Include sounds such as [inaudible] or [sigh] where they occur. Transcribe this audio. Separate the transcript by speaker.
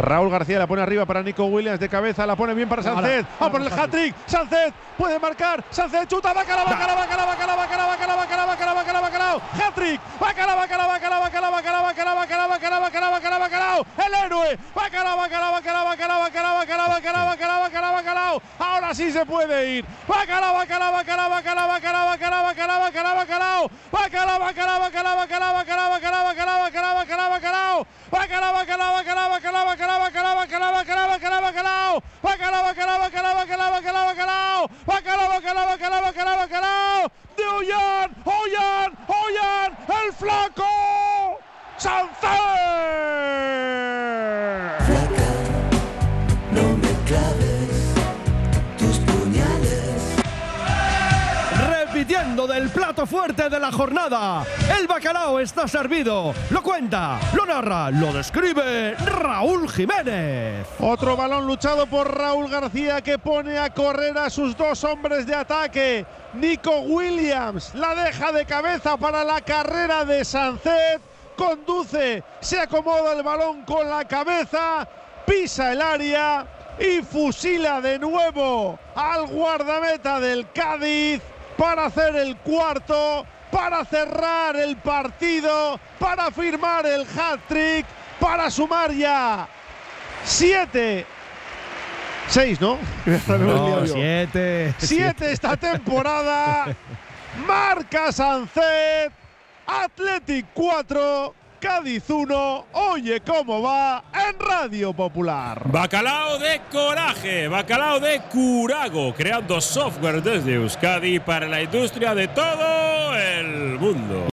Speaker 1: Raúl García la pone arriba para Nico Williams de cabeza, la pone bien para Sánchez. Va por el hat-trick. Sánchez puede marcar. Sánchez chuta, bacala, bacala, bacala, bacala, bacala, bacala, bacala, bacala, bacala, bacala, hat-trick. Bacala, bacala, bacala, bacala, bacala, bacala, bacala, bacala, bacala, bacala, bacala, el héroe. Bacala, bacala, bacala, bacala, bacala, bacala, bacala, bacala, bacala, bacala. Ahora sí se puede ir. Bacala, bacala, bacala, bacala, bacala, bacala, bacala, bacala, bacala. Bacala, bacala, bacala, bacala, bacala, bacala, bacala, bacala, bacala, bacala. Bacala, bacala, bacala, bacala, bacala, bacala, bacala, bacala, bacala, bacala. Bacala, bacala, bacala, bacala, bacala, bacala. Bacala, bacala, bacala, bacala, bacala. De Ollán, Ollán, Ollán, el flaco. Sánchez.
Speaker 2: Del plato fuerte de la jornada. El bacalao está servido. Lo cuenta, lo narra, lo describe Raúl Jiménez.
Speaker 1: Otro balón luchado por Raúl García que pone a correr a sus dos hombres de ataque. Nico Williams la deja de cabeza para la carrera de Sancet. Conduce, se acomoda el balón con la cabeza, pisa el área y fusila de nuevo al guardameta del Cádiz para hacer el cuarto, para cerrar el partido, para firmar el hat-trick, para sumar ya siete. Seis, ¿no?
Speaker 2: No, siete.
Speaker 1: Siete esta temporada. [laughs] Marca Sancet. Athletic 4. Cádiz 1. Oye cómo va Radio Popular.
Speaker 3: Bacalao de coraje, bacalao de curago, creando software desde Euskadi para la industria de todo el mundo.